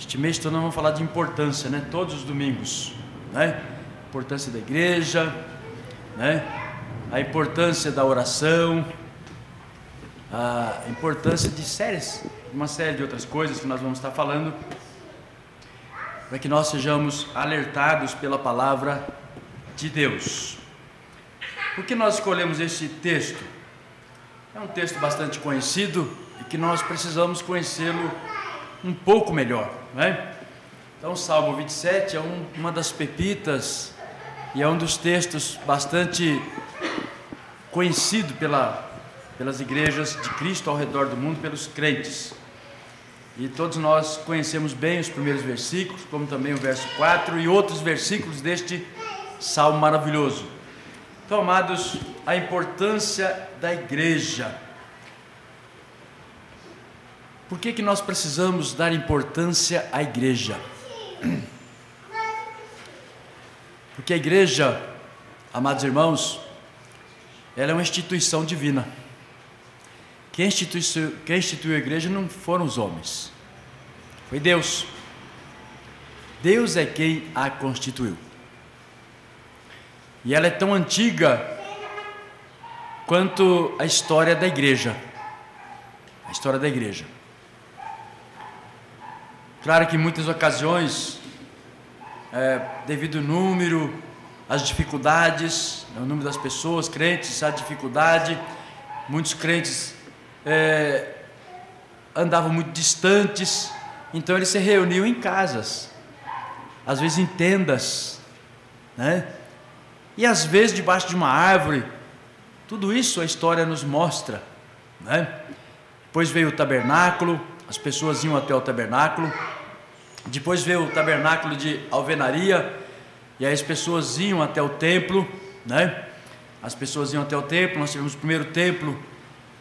Este mês todo nós vamos falar de importância, né? Todos os domingos, né? Importância da igreja, né? A importância da oração, a importância de séries, uma série de outras coisas que nós vamos estar falando, para que nós sejamos alertados pela palavra de Deus. Por que nós escolhemos este texto? É um texto bastante conhecido e que nós precisamos conhecê-lo um pouco melhor. Né? Então, Salmo 27 é um, uma das pepitas e é um dos textos bastante conhecido pela, pelas igrejas de Cristo ao redor do mundo, pelos crentes. E todos nós conhecemos bem os primeiros versículos, como também o verso 4 e outros versículos deste salmo maravilhoso. Então, amados, a importância da igreja. Por que, que nós precisamos dar importância à igreja? Porque a igreja, amados irmãos, ela é uma instituição divina. Quem instituiu, quem instituiu a igreja não foram os homens, foi Deus. Deus é quem a constituiu. E ela é tão antiga quanto a história da igreja. A história da igreja. Claro que em muitas ocasiões, é, devido ao número, as dificuldades, né, o número das pessoas, crentes, a dificuldade, muitos crentes é, andavam muito distantes, então eles se reuniam em casas, às vezes em tendas, né? E às vezes debaixo de uma árvore. Tudo isso a história nos mostra, né? Depois veio o tabernáculo, as pessoas iam até o tabernáculo. Depois veio o tabernáculo de alvenaria, e aí as pessoas iam até o templo, né? As pessoas iam até o templo. Nós tivemos o primeiro templo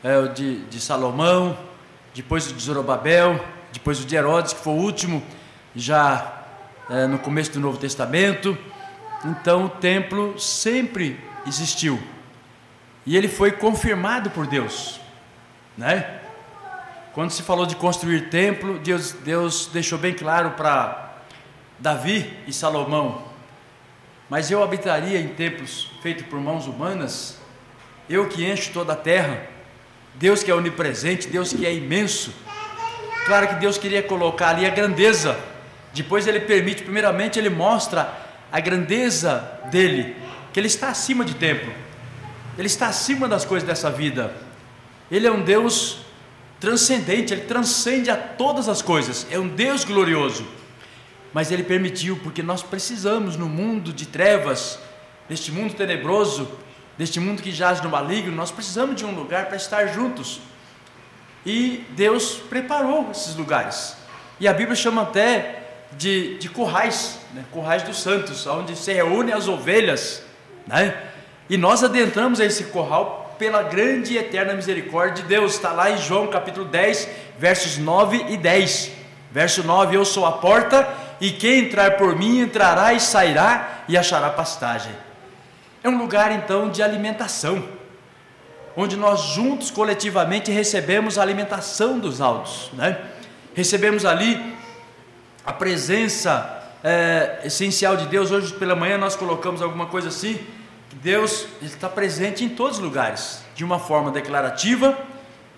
é, de, de Salomão, depois o de Zorobabel, depois o de Herodes, que foi o último, já é, no começo do Novo Testamento. Então o templo sempre existiu e ele foi confirmado por Deus, né? Quando se falou de construir templo, Deus, Deus deixou bem claro para Davi e Salomão: Mas eu habitaria em templos feitos por mãos humanas, eu que encho toda a terra, Deus que é onipresente, Deus que é imenso. Claro que Deus queria colocar ali a grandeza, depois Ele permite, primeiramente, Ele mostra a grandeza dele, que Ele está acima de templo, Ele está acima das coisas dessa vida, Ele é um Deus transcendente, ele transcende a todas as coisas, é um Deus glorioso. Mas ele permitiu, porque nós precisamos no mundo de trevas, neste mundo tenebroso, neste mundo que jaz no maligno, nós precisamos de um lugar para estar juntos. E Deus preparou esses lugares. E a Bíblia chama até de, de currais, né? currais dos santos, onde se reúnem as ovelhas. Né? E nós adentramos a esse curral pela grande e eterna misericórdia de Deus. Está lá em João capítulo 10, versos 9 e 10. Verso 9: Eu sou a porta, e quem entrar por mim entrará e sairá e achará pastagem. É um lugar então de alimentação, onde nós juntos, coletivamente, recebemos a alimentação dos altos, né? Recebemos ali a presença é, essencial de Deus. Hoje pela manhã nós colocamos alguma coisa assim Deus está presente em todos os lugares, de uma forma declarativa,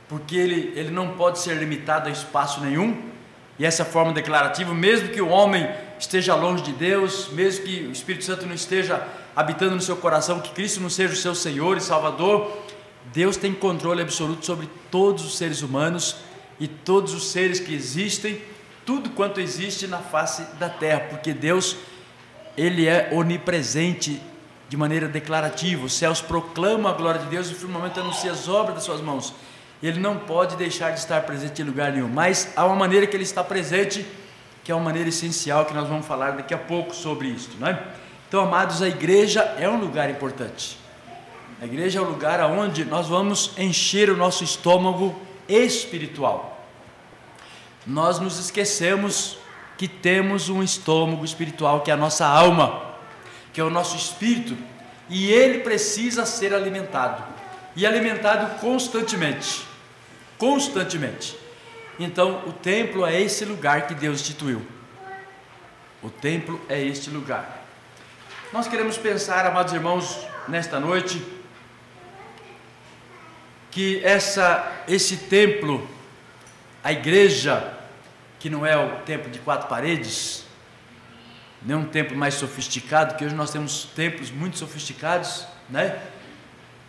porque ele, ele não pode ser limitado a espaço nenhum, e essa forma declarativa, mesmo que o homem esteja longe de Deus, mesmo que o Espírito Santo não esteja habitando no seu coração, que Cristo não seja o seu Senhor e Salvador, Deus tem controle absoluto sobre todos os seres humanos e todos os seres que existem, tudo quanto existe na face da terra, porque Deus, Ele é onipresente de maneira declarativa. Os céus proclamam a glória de Deus e o firmamento anuncia as obras das suas mãos. Ele não pode deixar de estar presente em lugar nenhum, mas há uma maneira que ele está presente, que é uma maneira essencial que nós vamos falar daqui a pouco sobre isso, não é? Então, amados, a igreja é um lugar importante. A igreja é o lugar onde nós vamos encher o nosso estômago espiritual. Nós nos esquecemos que temos um estômago espiritual que é a nossa alma que é o nosso espírito, e ele precisa ser alimentado e alimentado constantemente. Constantemente. Então, o templo é esse lugar que Deus instituiu. O templo é este lugar. Nós queremos pensar, amados irmãos, nesta noite, que essa, esse templo, a igreja, que não é o templo de quatro paredes, nem um templo mais sofisticado, que hoje nós temos templos muito sofisticados, né?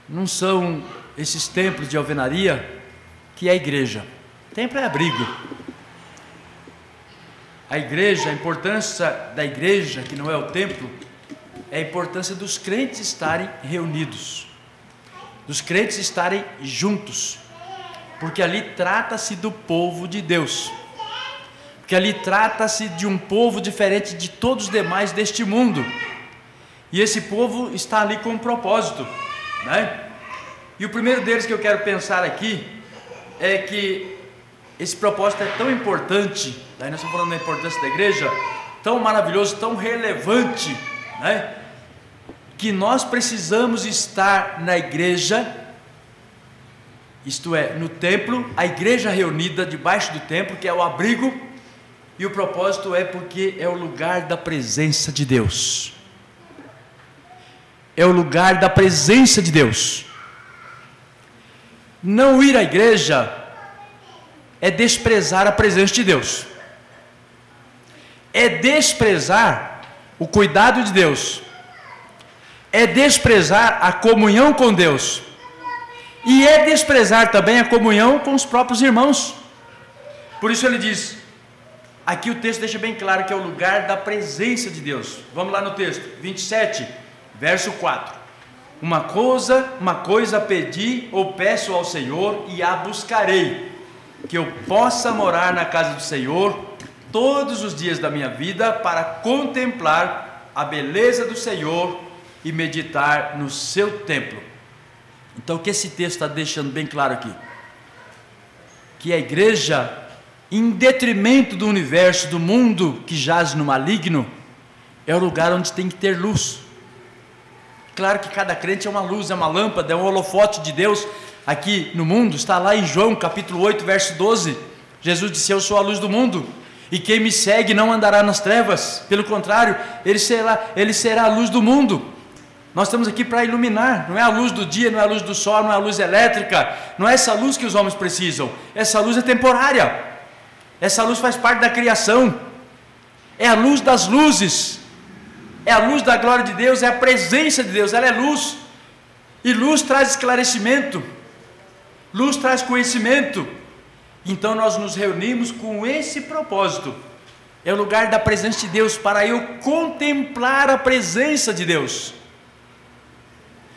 Não são esses templos de alvenaria que é a igreja. Templo é abrigo. A igreja, a importância da igreja, que não é o templo, é a importância dos crentes estarem reunidos, dos crentes estarem juntos, porque ali trata-se do povo de Deus, porque ali trata-se de um povo diferente de todos os demais deste mundo, e esse povo está ali com um propósito, né? E o primeiro deles que eu quero pensar aqui é que esse propósito é tão importante, daí nós estamos falando da importância da igreja, tão maravilhoso, tão relevante, né? Que nós precisamos estar na igreja, isto é, no templo, a igreja reunida debaixo do templo, que é o abrigo, e o propósito é porque é o lugar da presença de Deus. É o lugar da presença de Deus. Não ir à igreja é desprezar a presença de Deus, é desprezar o cuidado de Deus, é desprezar a comunhão com Deus, e é desprezar também a comunhão com os próprios irmãos. Por isso ele diz: aqui o texto deixa bem claro que é o lugar da presença de Deus. Vamos lá no texto, 27, verso 4. Uma coisa, uma coisa pedi ou peço ao Senhor e a buscarei que eu possa morar na casa do Senhor todos os dias da minha vida para contemplar a beleza do Senhor e meditar no seu templo. Então, o que esse texto está deixando bem claro aqui? Que a igreja, em detrimento do universo, do mundo que jaz no maligno, é o lugar onde tem que ter luz. Claro que cada crente é uma luz, é uma lâmpada, é um holofote de Deus aqui no mundo, está lá em João capítulo 8, verso 12. Jesus disse: Eu sou a luz do mundo, e quem me segue não andará nas trevas, pelo contrário, ele será, ele será a luz do mundo. Nós estamos aqui para iluminar, não é a luz do dia, não é a luz do sol, não é a luz elétrica, não é essa luz que os homens precisam, essa luz é temporária, essa luz faz parte da criação, é a luz das luzes, é a luz da glória de Deus, é a presença de Deus, ela é luz, e luz traz esclarecimento, Luz traz conhecimento. Então nós nos reunimos com esse propósito. É o lugar da presença de Deus para eu contemplar a presença de Deus.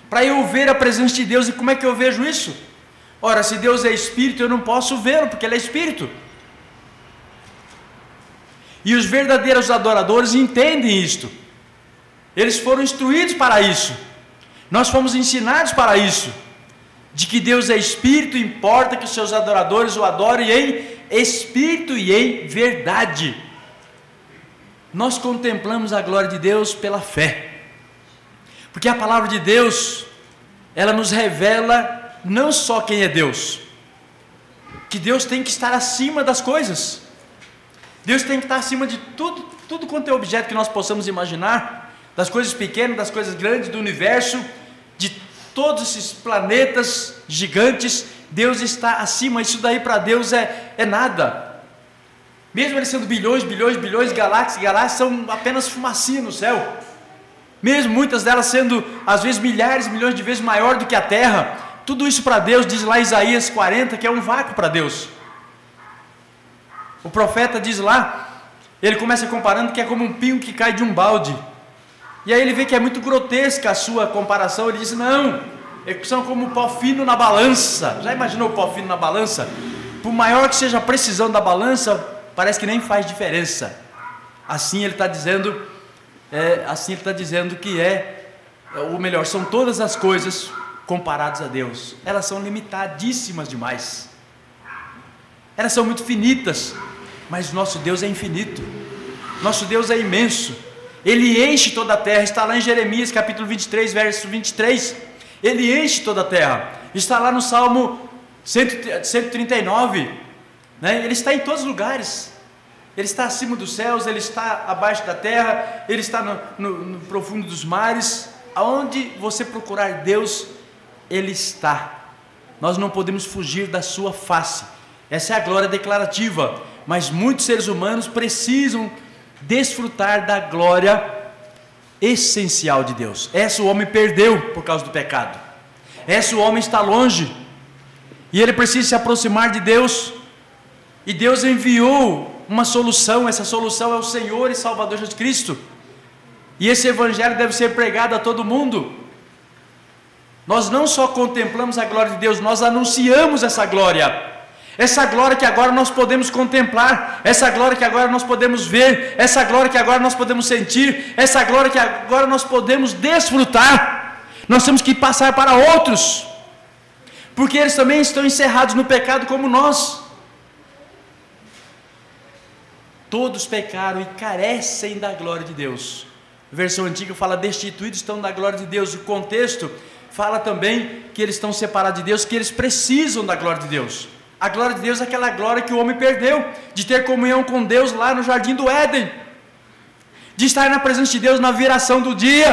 Para eu ver a presença de Deus e como é que eu vejo isso? Ora, se Deus é espírito, eu não posso vê-lo porque ele é espírito. E os verdadeiros adoradores entendem isto. Eles foram instruídos para isso. Nós fomos ensinados para isso de que Deus é espírito, importa que os seus adoradores o adorem em espírito e em verdade. Nós contemplamos a glória de Deus pela fé, porque a palavra de Deus, ela nos revela não só quem é Deus, que Deus tem que estar acima das coisas, Deus tem que estar acima de tudo, tudo quanto é objeto que nós possamos imaginar, das coisas pequenas, das coisas grandes do universo, de todos esses planetas gigantes, Deus está acima, isso daí para Deus é, é nada. Mesmo ele sendo bilhões, bilhões, bilhões, galáxias, galáxias são apenas fumacinha no céu. Mesmo muitas delas sendo às vezes milhares, milhões de vezes maior do que a Terra, tudo isso para Deus, diz lá Isaías 40, que é um vácuo para Deus. O profeta diz lá, ele começa comparando que é como um pinho que cai de um balde. E aí ele vê que é muito grotesca a sua comparação. Ele diz: Não, são como pó fino na balança. Já imaginou o pó fino na balança? Por maior que seja a precisão da balança, parece que nem faz diferença. Assim ele está dizendo, é, assim ele está dizendo que é, é, o melhor, são todas as coisas comparadas a Deus. Elas são limitadíssimas demais. Elas são muito finitas, mas nosso Deus é infinito. Nosso Deus é imenso. Ele enche toda a terra, está lá em Jeremias capítulo 23, verso 23. Ele enche toda a terra. Está lá no Salmo 139. Né? Ele está em todos os lugares. Ele está acima dos céus, ele está abaixo da terra, ele está no, no, no profundo dos mares. Aonde você procurar Deus, ele está. Nós não podemos fugir da sua face. Essa é a glória declarativa. Mas muitos seres humanos precisam desfrutar da glória essencial de Deus. Essa o homem perdeu por causa do pecado. Essa o homem está longe. E ele precisa se aproximar de Deus. E Deus enviou uma solução, essa solução é o Senhor e Salvador Jesus Cristo. E esse evangelho deve ser pregado a todo mundo. Nós não só contemplamos a glória de Deus, nós anunciamos essa glória. Essa glória que agora nós podemos contemplar, essa glória que agora nós podemos ver, essa glória que agora nós podemos sentir, essa glória que agora nós podemos desfrutar. Nós temos que passar para outros, porque eles também estão encerrados no pecado como nós. Todos pecaram e carecem da glória de Deus. A versão antiga fala destituídos estão da glória de Deus. O contexto fala também que eles estão separados de Deus, que eles precisam da glória de Deus. A glória de Deus é aquela glória que o homem perdeu, de ter comunhão com Deus lá no jardim do Éden, de estar na presença de Deus na viração do dia.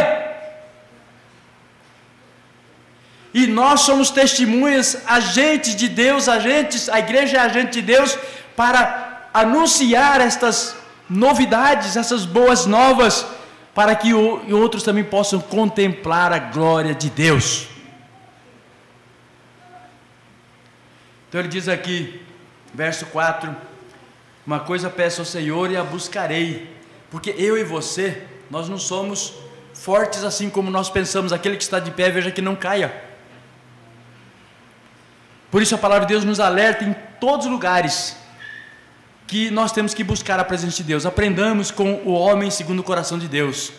E nós somos testemunhas, agentes de Deus, agentes, a igreja é agente de Deus para anunciar estas novidades, essas boas novas, para que outros também possam contemplar a glória de Deus. Então ele diz aqui, verso 4: Uma coisa peço ao Senhor e a buscarei, porque eu e você, nós não somos fortes assim como nós pensamos, aquele que está de pé, veja que não caia. Por isso a palavra de Deus nos alerta em todos os lugares que nós temos que buscar a presença de Deus. Aprendamos com o homem segundo o coração de Deus.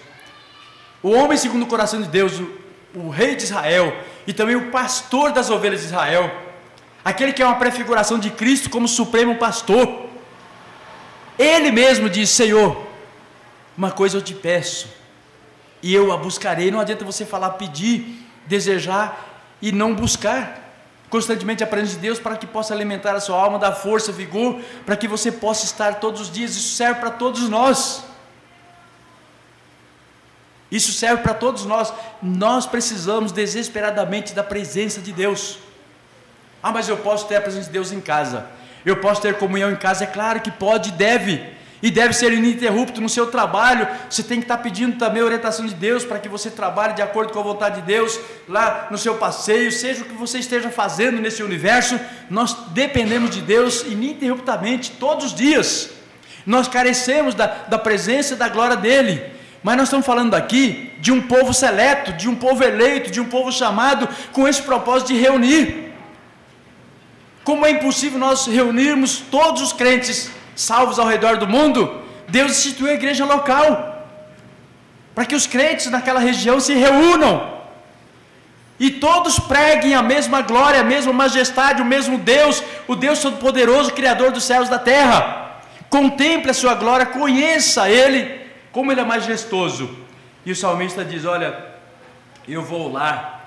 O homem segundo o coração de Deus, o, o rei de Israel e também o pastor das ovelhas de Israel, aquele que é uma prefiguração de Cristo como supremo pastor. Ele mesmo diz: Senhor, uma coisa eu te peço, e eu a buscarei. Não adianta você falar, pedir, desejar e não buscar constantemente a presença de Deus para que possa alimentar a sua alma, dar força, vigor, para que você possa estar todos os dias. Isso serve para todos nós. Isso serve para todos nós. Nós precisamos desesperadamente da presença de Deus. Ah, mas eu posso ter a presença de Deus em casa. Eu posso ter comunhão em casa. É claro que pode e deve e deve ser ininterrupto no seu trabalho. Você tem que estar pedindo também a orientação de Deus para que você trabalhe de acordo com a vontade de Deus lá no seu passeio, seja o que você esteja fazendo nesse universo. Nós dependemos de Deus ininterruptamente todos os dias. Nós carecemos da, da presença e da glória dEle. Mas nós estamos falando aqui de um povo seleto, de um povo eleito, de um povo chamado com esse propósito de reunir. Como é impossível nós reunirmos todos os crentes salvos ao redor do mundo, Deus instituiu a igreja local, para que os crentes naquela região se reúnam e todos preguem a mesma glória, a mesma majestade, o mesmo Deus, o Deus Todo-Poderoso, Criador dos céus e da terra. Contemple a sua glória, conheça Ele, como Ele é majestoso. E o salmista diz: Olha, eu vou lá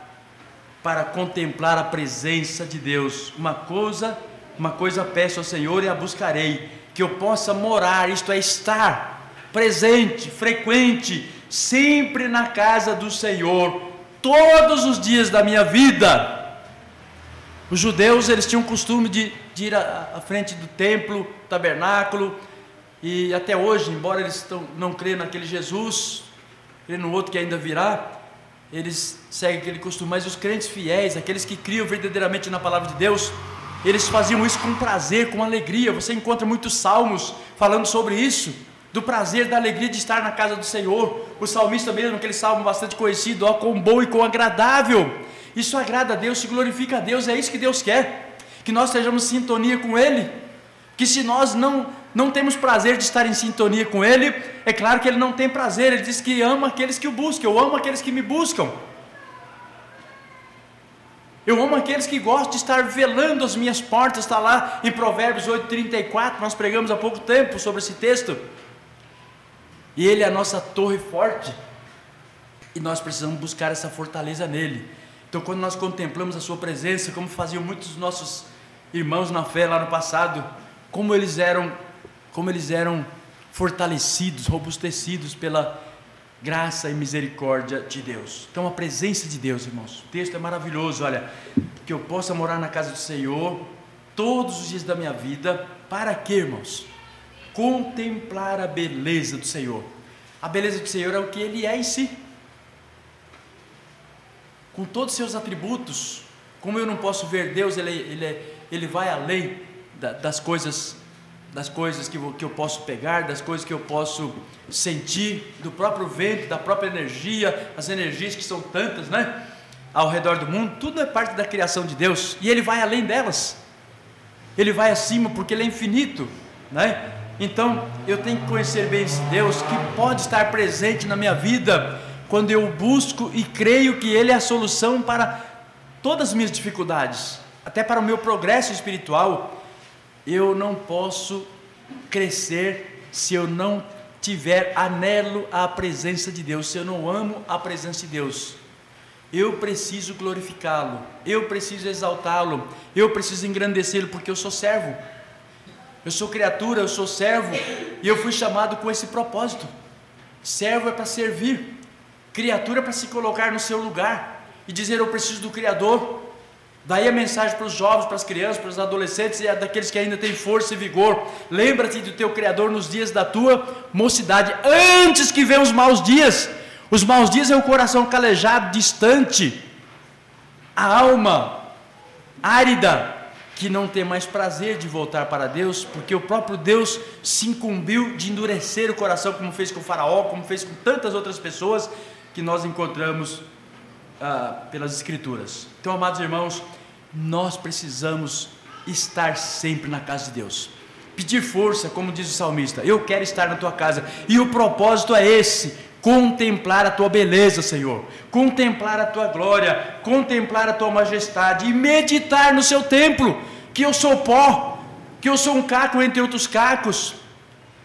para contemplar a presença de Deus. Uma coisa, uma coisa peço ao Senhor e a buscarei, que eu possa morar, isto é, estar presente, frequente, sempre na casa do Senhor, todos os dias da minha vida. Os judeus, eles tinham o costume de, de ir à, à, frente do templo, tabernáculo, e até hoje, embora eles tão, não creiam naquele Jesus, creem no outro que ainda virá, eles seguem aquele costume, mas os crentes fiéis, aqueles que criam verdadeiramente na palavra de Deus, eles faziam isso com prazer, com alegria. Você encontra muitos salmos falando sobre isso, do prazer, da alegria de estar na casa do Senhor. O salmista mesmo, aquele salmo bastante conhecido, ó, com bom e com agradável. Isso agrada a Deus, se glorifica a Deus, é isso que Deus quer. Que nós estejamos em sintonia com Ele. Que se nós não, não temos prazer de estar em sintonia com Ele, é claro que Ele não tem prazer. Ele diz que ama aqueles que o buscam. Eu amo aqueles que me buscam. Eu amo aqueles que gostam de estar velando as minhas portas, está lá em Provérbios 8,34, nós pregamos há pouco tempo sobre esse texto. E Ele é a nossa torre forte, e nós precisamos buscar essa fortaleza nele. Então, quando nós contemplamos a Sua presença, como faziam muitos dos nossos irmãos na fé lá no passado, como eles eram, como eles eram fortalecidos, robustecidos pela graça e misericórdia de Deus. Então a presença de Deus, irmãos. O texto é maravilhoso, olha, que eu possa morar na casa do Senhor todos os dias da minha vida, para quê, irmãos? Contemplar a beleza do Senhor. A beleza do Senhor é o que ele é em si. Com todos os seus atributos, como eu não posso ver Deus, ele, ele, ele vai além das coisas das coisas que que eu posso pegar, das coisas que eu posso sentir, do próprio vento, da própria energia, as energias que são tantas, né? Ao redor do mundo, tudo é parte da criação de Deus e Ele vai além delas, Ele vai acima porque Ele é infinito, né? Então eu tenho que conhecer bem esse Deus que pode estar presente na minha vida quando eu busco e creio que Ele é a solução para todas as minhas dificuldades, até para o meu progresso espiritual eu não posso crescer se eu não tiver anelo à presença de Deus, se eu não amo a presença de Deus. Eu preciso glorificá-lo, eu preciso exaltá-lo, eu preciso engrandecê-lo, porque eu sou servo. Eu sou criatura, eu sou servo, e eu fui chamado com esse propósito. Servo é para servir, criatura é para se colocar no seu lugar e dizer: Eu preciso do Criador, Daí a mensagem para os jovens, para as crianças, para os adolescentes e daqueles que ainda têm força e vigor. Lembra-te do teu Criador nos dias da tua mocidade, antes que venham os maus dias. Os maus dias é o coração calejado, distante, a alma árida, que não tem mais prazer de voltar para Deus, porque o próprio Deus se incumbiu de endurecer o coração, como fez com o Faraó, como fez com tantas outras pessoas que nós encontramos ah, pelas Escrituras. Então, amados irmãos, nós precisamos estar sempre na casa de Deus. Pedir força, como diz o salmista, eu quero estar na tua casa, e o propósito é esse: contemplar a tua beleza, Senhor, contemplar a tua glória, contemplar a tua majestade e meditar no seu templo, que eu sou pó, que eu sou um caco entre outros cacos,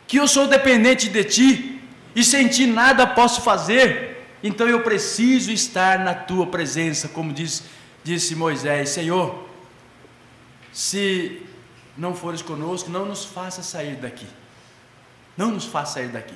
que eu sou dependente de ti, e sem ti nada posso fazer. Então eu preciso estar na tua presença, como diz, disse Moisés: Senhor, se não fores conosco, não nos faça sair daqui. Não nos faça sair daqui.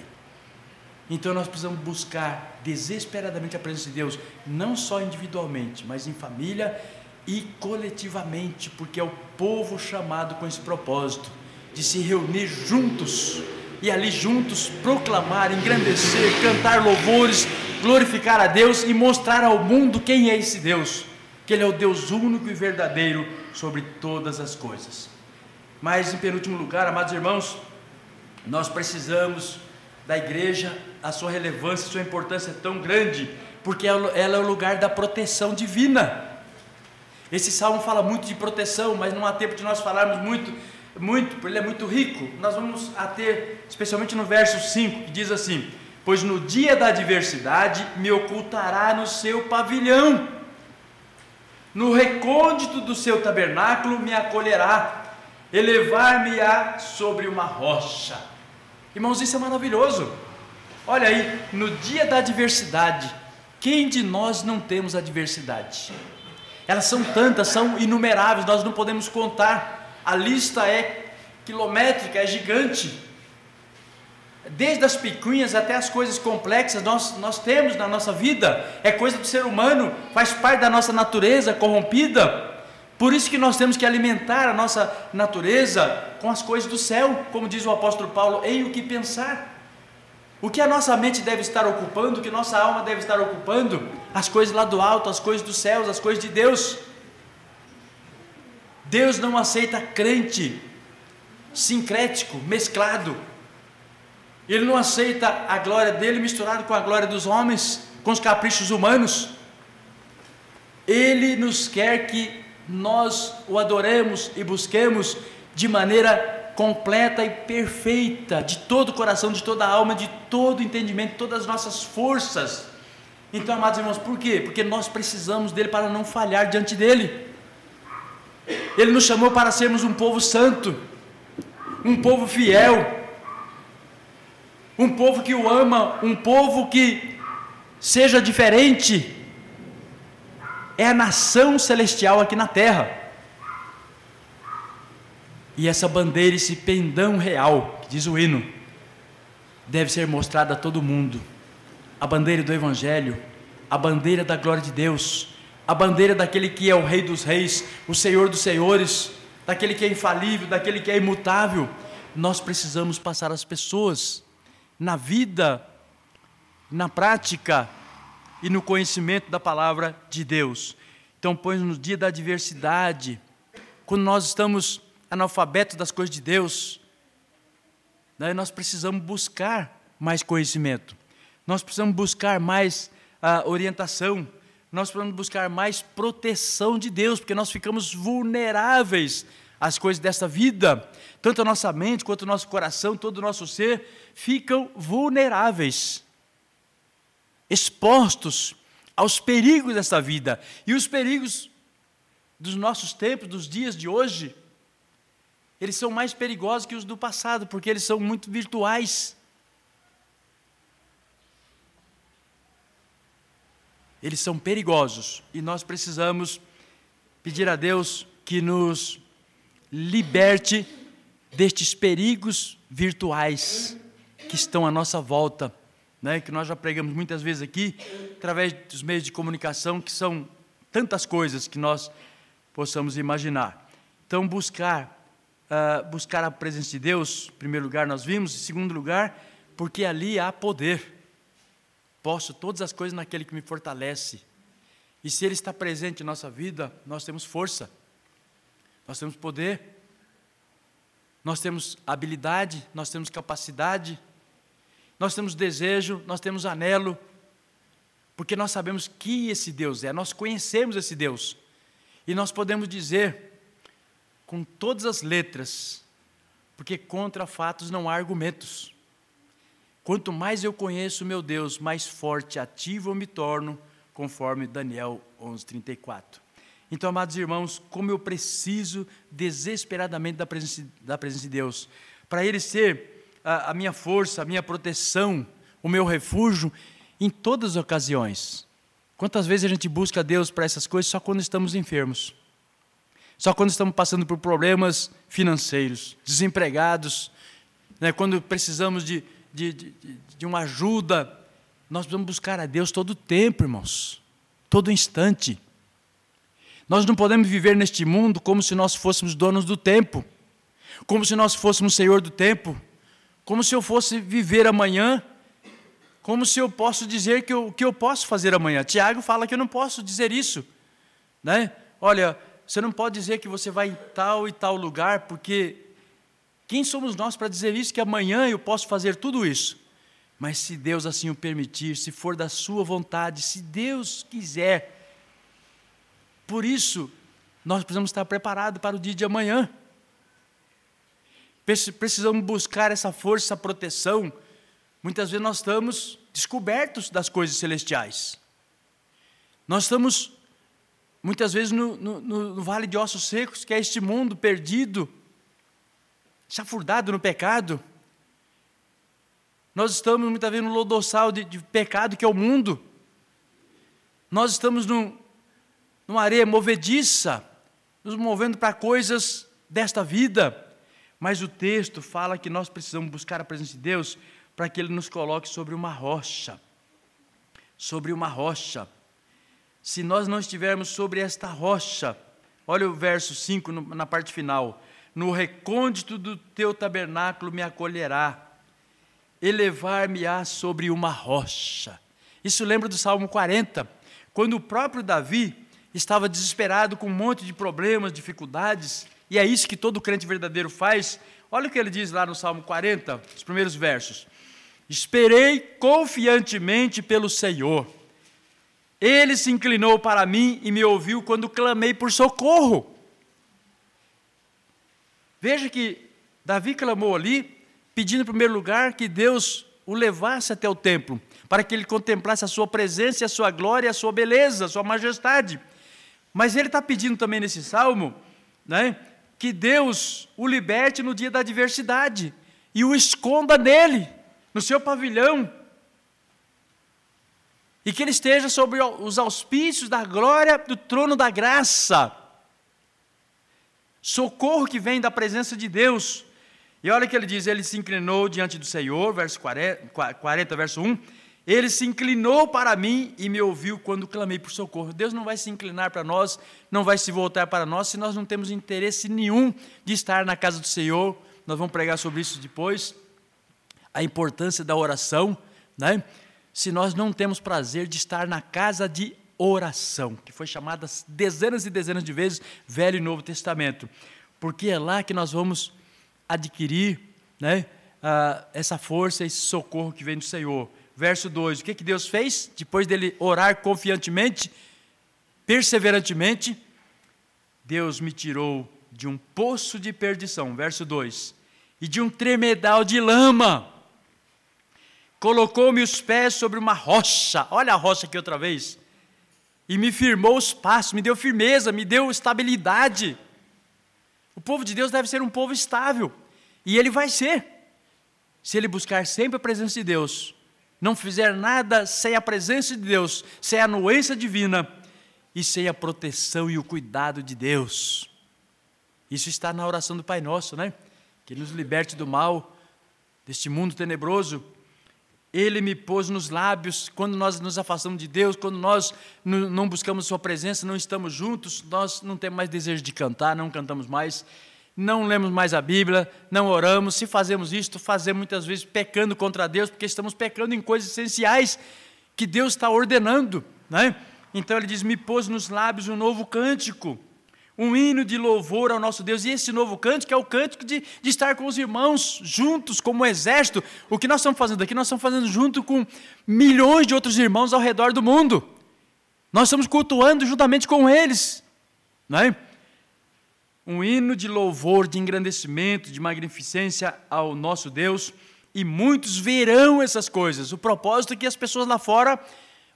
Então nós precisamos buscar desesperadamente a presença de Deus, não só individualmente, mas em família e coletivamente, porque é o povo chamado com esse propósito de se reunir juntos e ali juntos proclamar, engrandecer, cantar louvores, glorificar a Deus e mostrar ao mundo quem é esse Deus, que Ele é o Deus único e verdadeiro sobre todas as coisas. Mas, em penúltimo lugar, amados irmãos, nós precisamos da igreja, a sua relevância, a sua importância é tão grande, porque ela é o lugar da proteção divina. Esse salmo fala muito de proteção, mas não há tempo de nós falarmos muito, muito, ele é muito rico. Nós vamos a ter, especialmente no verso 5, que diz assim: pois no dia da adversidade me ocultará no seu pavilhão, no recôndito do seu tabernáculo me acolherá, elevar-me-á sobre uma rocha. Irmãos, isso é maravilhoso. Olha aí, no dia da adversidade, quem de nós não temos adversidade? Elas são tantas, são inumeráveis, nós não podemos contar. A lista é quilométrica, é gigante desde as picuinhas até as coisas complexas, nós, nós temos na nossa vida, é coisa do ser humano, faz parte da nossa natureza corrompida. Por isso que nós temos que alimentar a nossa natureza com as coisas do céu, como diz o apóstolo Paulo, em o que pensar. O que a nossa mente deve estar ocupando, o que nossa alma deve estar ocupando? As coisas lá do alto, as coisas dos céus, as coisas de Deus. Deus não aceita crente sincrético, mesclado, ele não aceita a glória dele misturada com a glória dos homens, com os caprichos humanos. Ele nos quer que nós o adoremos e busquemos de maneira completa e perfeita, de todo o coração, de toda a alma, de todo o entendimento, todas as nossas forças. Então, amados irmãos, por quê? Porque nós precisamos dele para não falhar diante dele. Ele nos chamou para sermos um povo santo, um povo fiel, um povo que o ama, um povo que seja diferente, é a nação celestial aqui na terra. E essa bandeira, esse pendão real, que diz o hino, deve ser mostrada a todo mundo. A bandeira do Evangelho, a bandeira da glória de Deus, a bandeira daquele que é o Rei dos Reis, o Senhor dos Senhores, daquele que é infalível, daquele que é imutável. Nós precisamos passar as pessoas na vida, na prática e no conhecimento da palavra de Deus. Então, põe no dia da adversidade, quando nós estamos analfabetos das coisas de Deus, né, nós precisamos buscar mais conhecimento, nós precisamos buscar mais uh, orientação, nós precisamos buscar mais proteção de Deus, porque nós ficamos vulneráveis às coisas desta vida, tanto a nossa mente quanto o nosso coração, todo o nosso ser ficam vulneráveis, expostos aos perigos desta vida. E os perigos dos nossos tempos, dos dias de hoje, eles são mais perigosos que os do passado, porque eles são muito virtuais. Eles são perigosos e nós precisamos pedir a Deus que nos liberte destes perigos virtuais que estão à nossa volta, né, que nós já pregamos muitas vezes aqui, através dos meios de comunicação, que são tantas coisas que nós possamos imaginar. Então, buscar, uh, buscar a presença de Deus, em primeiro lugar, nós vimos, em segundo lugar, porque ali há poder. Posso todas as coisas naquele que me fortalece. E se Ele está presente em nossa vida, nós temos força, nós temos poder, nós temos habilidade, nós temos capacidade, nós temos desejo, nós temos anelo, porque nós sabemos que esse Deus é, nós conhecemos esse Deus. E nós podemos dizer, com todas as letras, porque contra fatos não há argumentos. Quanto mais eu conheço meu Deus, mais forte, ativo eu me torno, conforme Daniel 11:34. Então, amados irmãos, como eu preciso desesperadamente da presença, da presença de Deus, para Ele ser a, a minha força, a minha proteção, o meu refúgio em todas as ocasiões. Quantas vezes a gente busca Deus para essas coisas só quando estamos enfermos? Só quando estamos passando por problemas financeiros, desempregados, né, quando precisamos de, de, de, de uma ajuda, nós precisamos buscar a Deus todo o tempo, irmãos, todo instante. Nós não podemos viver neste mundo como se nós fôssemos donos do tempo, como se nós fôssemos senhor do tempo, como se eu fosse viver amanhã como se eu posso dizer que o que eu posso fazer amanhã. Tiago fala que eu não posso dizer isso. Né? Olha, você não pode dizer que você vai em tal e tal lugar, porque quem somos nós para dizer isso, que amanhã eu posso fazer tudo isso? Mas se Deus assim o permitir, se for da sua vontade, se Deus quiser. Por isso, nós precisamos estar preparados para o dia de amanhã. Precisamos buscar essa força, essa proteção, Muitas vezes nós estamos descobertos das coisas celestiais. Nós estamos, muitas vezes, no, no, no vale de ossos secos, que é este mundo perdido, chafurdado no pecado. Nós estamos, muitas vezes, no lodossal de, de pecado, que é o mundo. Nós estamos num, numa areia movediça, nos movendo para coisas desta vida. Mas o texto fala que nós precisamos buscar a presença de Deus para que Ele nos coloque sobre uma rocha. Sobre uma rocha. Se nós não estivermos sobre esta rocha, olha o verso 5 na parte final: No recôndito do teu tabernáculo me acolherá, elevar-me-á sobre uma rocha. Isso lembra do Salmo 40, quando o próprio Davi estava desesperado com um monte de problemas, dificuldades, e é isso que todo crente verdadeiro faz. Olha o que ele diz lá no Salmo 40, os primeiros versos. Esperei confiantemente pelo Senhor. Ele se inclinou para mim e me ouviu quando clamei por socorro. Veja que Davi clamou ali, pedindo em primeiro lugar que Deus o levasse até o templo, para que ele contemplasse a sua presença, a sua glória, a sua beleza, a sua majestade. Mas ele está pedindo também nesse salmo, né, que Deus o liberte no dia da adversidade e o esconda nele no seu pavilhão, e que ele esteja sobre os auspícios da glória do trono da graça, socorro que vem da presença de Deus. E olha o que ele diz: ele se inclinou diante do Senhor, verso 40, 40 verso 1. Ele se inclinou para mim e me ouviu quando clamei por socorro. Deus não vai se inclinar para nós, não vai se voltar para nós, se nós não temos interesse nenhum de estar na casa do Senhor. Nós vamos pregar sobre isso depois. A importância da oração, né? Se nós não temos prazer de estar na casa de oração, que foi chamada dezenas e dezenas de vezes Velho e Novo Testamento, porque é lá que nós vamos adquirir, né? essa força, esse socorro que vem do Senhor verso 2. O que, que Deus fez? Depois dele orar confiantemente, perseverantemente, Deus me tirou de um poço de perdição, verso 2, e de um tremedal de lama. Colocou-me os pés sobre uma rocha, olha a rocha aqui outra vez, e me firmou os passos, me deu firmeza, me deu estabilidade. O povo de Deus deve ser um povo estável, e ele vai ser, se ele buscar sempre a presença de Deus, não fizer nada sem a presença de Deus, sem a anuência divina e sem a proteção e o cuidado de Deus. Isso está na oração do Pai Nosso, né? Que nos liberte do mal, deste mundo tenebroso. Ele me pôs nos lábios, quando nós nos afastamos de Deus, quando nós não buscamos Sua presença, não estamos juntos, nós não temos mais desejo de cantar, não cantamos mais não lemos mais a Bíblia, não oramos. Se fazemos isto, fazemos muitas vezes pecando contra Deus, porque estamos pecando em coisas essenciais que Deus está ordenando. Né? Então ele diz: Me pôs nos lábios um novo cântico, um hino de louvor ao nosso Deus. E esse novo cântico é o cântico de, de estar com os irmãos juntos, como um exército. O que nós estamos fazendo aqui? Nós estamos fazendo junto com milhões de outros irmãos ao redor do mundo. Nós estamos cultuando juntamente com eles. Não é? Um hino de louvor, de engrandecimento, de magnificência ao nosso Deus, e muitos verão essas coisas. O propósito é que as pessoas lá fora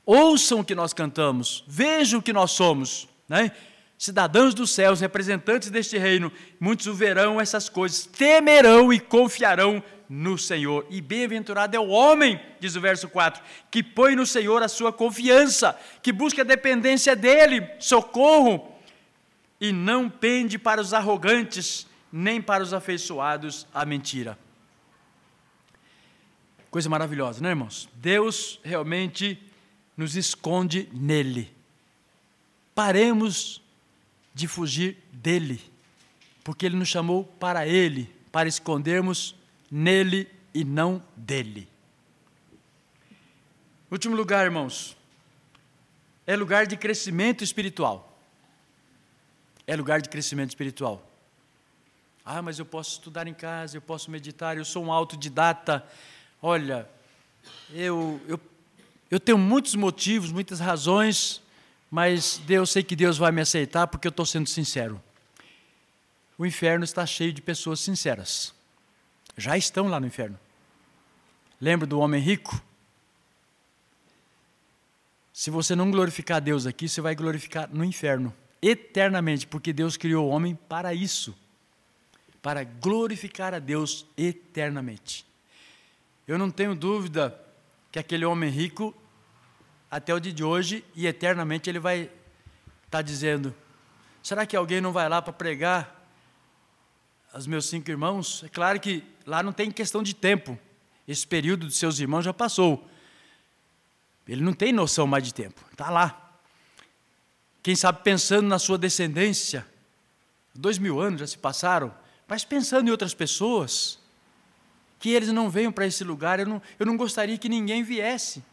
ouçam o que nós cantamos, vejam o que nós somos, né? cidadãos dos céus, representantes deste reino, muitos verão essas coisas, temerão e confiarão no Senhor. E bem-aventurado é o homem, diz o verso 4, que põe no Senhor a sua confiança, que busca a dependência dele, socorro, e não pende para os arrogantes, nem para os afeiçoados à mentira. Coisa maravilhosa, né, irmãos? Deus realmente nos esconde nele. Paremos de fugir dele, porque ele nos chamou para ele, para escondermos nele e não dele. Último lugar, irmãos, é lugar de crescimento espiritual é lugar de crescimento espiritual. Ah, mas eu posso estudar em casa, eu posso meditar, eu sou um autodidata. Olha, eu, eu, eu tenho muitos motivos, muitas razões, mas Deus sei que Deus vai me aceitar porque eu estou sendo sincero. O inferno está cheio de pessoas sinceras. Já estão lá no inferno. Lembra do homem rico? Se você não glorificar Deus aqui, você vai glorificar no inferno eternamente, porque Deus criou o homem para isso para glorificar a Deus eternamente. Eu não tenho dúvida que aquele homem rico, até o dia de hoje e eternamente, ele vai estar tá dizendo: será que alguém não vai lá para pregar aos meus cinco irmãos? É claro que lá não tem questão de tempo, esse período dos seus irmãos já passou. Ele não tem noção mais de tempo, está lá quem sabe pensando na sua descendência. Dois mil anos já se passaram, mas pensando em outras pessoas, que eles não venham para esse lugar, eu não, eu não gostaria que ninguém viesse.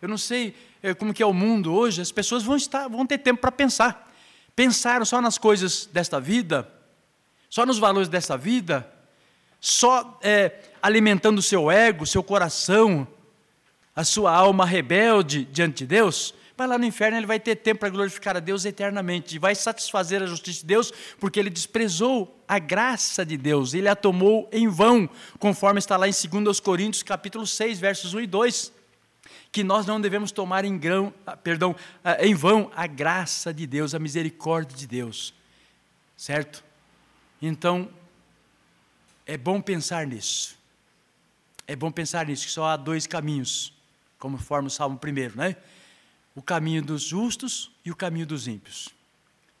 Eu não sei é, como que é o mundo hoje, as pessoas vão, estar, vão ter tempo para pensar. Pensaram só nas coisas desta vida, só nos valores desta vida, só é, alimentando o seu ego, seu coração, a sua alma rebelde diante de Deus, mas lá no inferno ele vai ter tempo para glorificar a Deus eternamente, e vai satisfazer a justiça de Deus, porque ele desprezou a graça de Deus, ele a tomou em vão, conforme está lá em 2 Coríntios, capítulo 6, versos 1 e 2, que nós não devemos tomar em, grão, ah, perdão, ah, em vão a graça de Deus, a misericórdia de Deus, certo? Então, é bom pensar nisso. É bom pensar nisso, que só há dois caminhos, como forma o Salmo primeiro, né? O caminho dos justos e o caminho dos ímpios.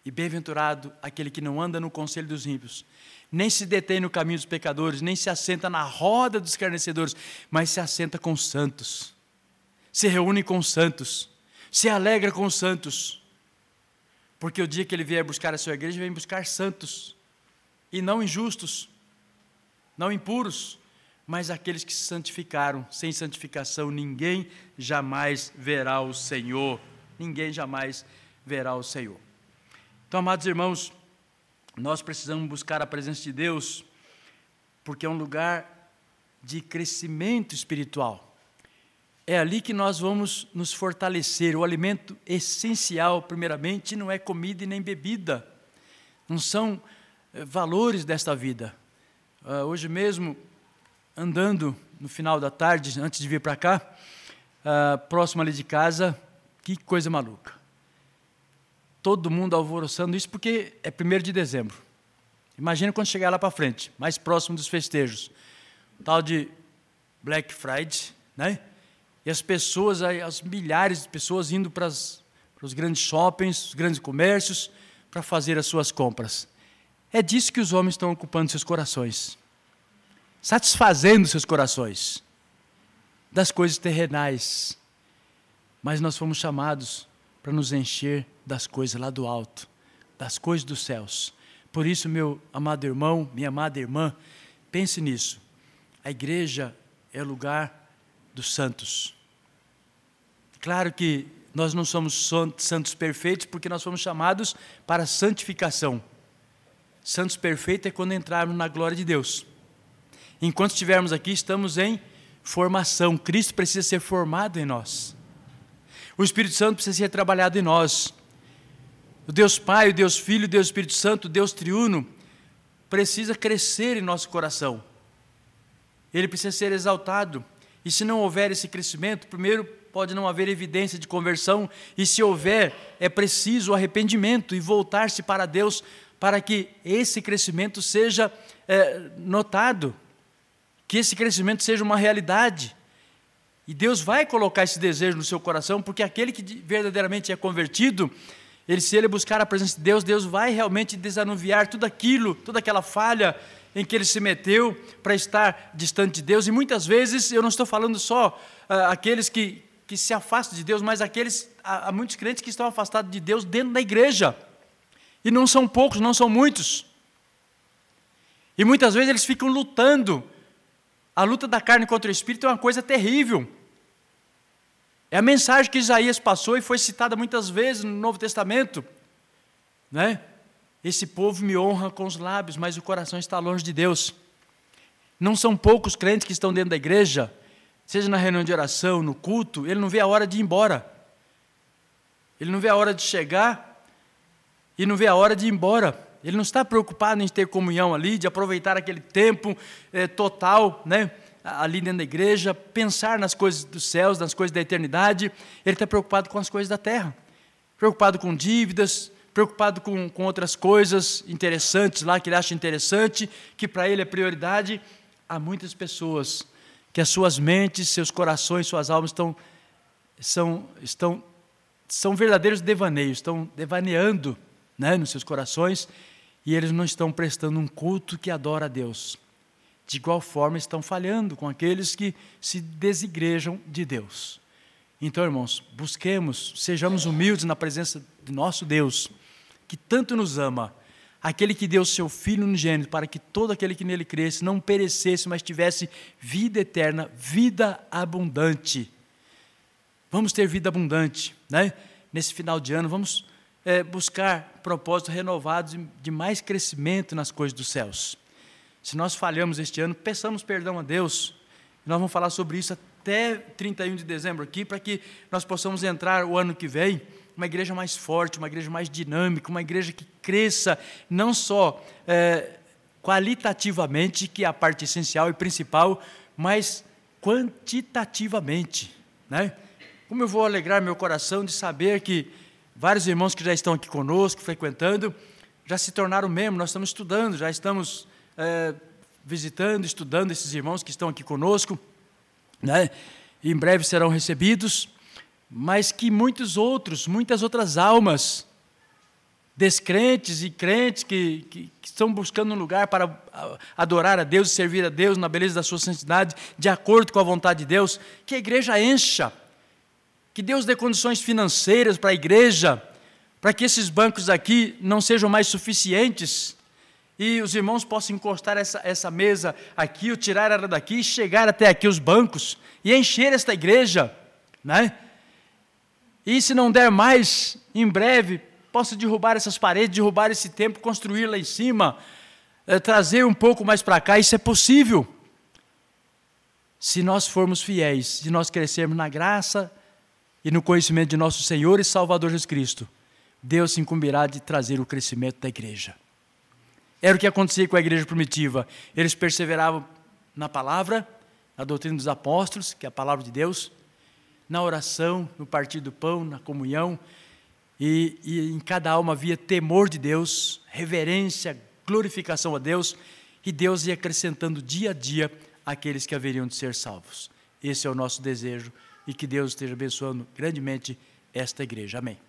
E bem-aventurado aquele que não anda no conselho dos ímpios, nem se detém no caminho dos pecadores, nem se assenta na roda dos escarnecedores, mas se assenta com os santos, se reúne com os santos, se alegra com os santos. Porque o dia que ele vier buscar a sua igreja, vem buscar santos, e não injustos, não impuros, mas aqueles que se santificaram. Sem santificação, ninguém jamais verá o Senhor. Ninguém jamais verá o Senhor. Então, amados irmãos, nós precisamos buscar a presença de Deus, porque é um lugar de crescimento espiritual. É ali que nós vamos nos fortalecer. O alimento essencial, primeiramente, não é comida e nem bebida, não são eh, valores desta vida. Uh, hoje mesmo, andando no final da tarde, antes de vir para cá, uh, próximo ali de casa, que coisa maluca todo mundo alvoroçando isso porque é 1 de dezembro. Imagina quando chegar lá para frente, mais próximo dos festejos. Tal de Black Friday, né? E as pessoas, as milhares de pessoas indo para, os grandes shoppings, os grandes comércios, para fazer as suas compras. É disso que os homens estão ocupando seus corações, satisfazendo seus corações, das coisas terrenais. Mas nós fomos chamados para nos encher das coisas lá do alto, das coisas dos céus. Por isso, meu amado irmão, minha amada irmã, pense nisso. A igreja é o lugar dos santos. Claro que nós não somos santos perfeitos porque nós fomos chamados para santificação. Santos perfeitos é quando entrarmos na glória de Deus. Enquanto estivermos aqui, estamos em formação. Cristo precisa ser formado em nós. O Espírito Santo precisa ser trabalhado em nós. O Deus Pai, o Deus Filho, o Deus Espírito Santo, o Deus Triuno, precisa crescer em nosso coração. Ele precisa ser exaltado. E se não houver esse crescimento, primeiro pode não haver evidência de conversão, e se houver, é preciso arrependimento e voltar-se para Deus para que esse crescimento seja é, notado, que esse crescimento seja uma realidade. E Deus vai colocar esse desejo no seu coração, porque aquele que verdadeiramente é convertido, ele, se ele buscar a presença de Deus, Deus vai realmente desanuviar tudo aquilo, toda aquela falha em que ele se meteu para estar distante de Deus. E muitas vezes, eu não estou falando só uh, aqueles que, que se afastam de Deus, mas aqueles, há, há muitos crentes que estão afastados de Deus dentro da igreja. E não são poucos, não são muitos. E muitas vezes eles ficam lutando. A luta da carne contra o espírito é uma coisa terrível. É a mensagem que Isaías passou e foi citada muitas vezes no Novo Testamento. Né? Esse povo me honra com os lábios, mas o coração está longe de Deus. Não são poucos crentes que estão dentro da igreja, seja na reunião de oração, no culto, ele não vê a hora de ir embora. Ele não vê a hora de chegar e não vê a hora de ir embora. Ele não está preocupado em ter comunhão ali, de aproveitar aquele tempo é, total, né? ali dentro da igreja, pensar nas coisas dos céus, nas coisas da eternidade, ele está preocupado com as coisas da terra, preocupado com dívidas, preocupado com, com outras coisas interessantes lá que ele acha interessante, que para ele é prioridade. Há muitas pessoas que as suas mentes, seus corações, suas almas estão, são, estão, são verdadeiros devaneios, estão devaneando né, nos seus corações e eles não estão prestando um culto que adora a Deus de igual forma estão falhando com aqueles que se desigrejam de Deus. Então, irmãos, busquemos, sejamos humildes na presença de nosso Deus, que tanto nos ama, aquele que deu seu Filho unigênito para que todo aquele que nele cresce não perecesse, mas tivesse vida eterna, vida abundante. Vamos ter vida abundante, né? Nesse final de ano, vamos é, buscar propósitos renovados de mais crescimento nas coisas dos céus. Se nós falhamos este ano, peçamos perdão a Deus. Nós vamos falar sobre isso até 31 de dezembro aqui, para que nós possamos entrar o ano que vem uma igreja mais forte, uma igreja mais dinâmica, uma igreja que cresça não só é, qualitativamente, que é a parte essencial e principal, mas quantitativamente. Né? Como eu vou alegrar meu coração de saber que vários irmãos que já estão aqui conosco, frequentando, já se tornaram membros, nós estamos estudando, já estamos é, visitando, estudando esses irmãos que estão aqui conosco, né? em breve serão recebidos, mas que muitos outros, muitas outras almas descrentes e crentes que, que, que, estão buscando um lugar para adorar a Deus e servir a Deus na beleza da sua santidade, de acordo com a vontade de Deus, que a igreja encha, que Deus dê condições financeiras para a igreja, para que esses bancos aqui não sejam mais suficientes e os irmãos possam encostar essa, essa mesa aqui, ou tirar ela daqui e chegar até aqui os bancos e encher esta igreja, né? E se não der mais, em breve, possa derrubar essas paredes, derrubar esse templo, construir lá em cima, é, trazer um pouco mais para cá, isso é possível. Se nós formos fiéis, se nós crescermos na graça e no conhecimento de nosso Senhor e Salvador Jesus Cristo, Deus se incumbirá de trazer o crescimento da igreja. Era o que acontecia com a igreja primitiva. Eles perseveravam na palavra, na doutrina dos apóstolos, que é a palavra de Deus, na oração, no partir do pão, na comunhão, e, e em cada alma havia temor de Deus, reverência, glorificação a Deus, e Deus ia acrescentando dia a dia aqueles que haveriam de ser salvos. Esse é o nosso desejo e que Deus esteja abençoando grandemente esta igreja. Amém.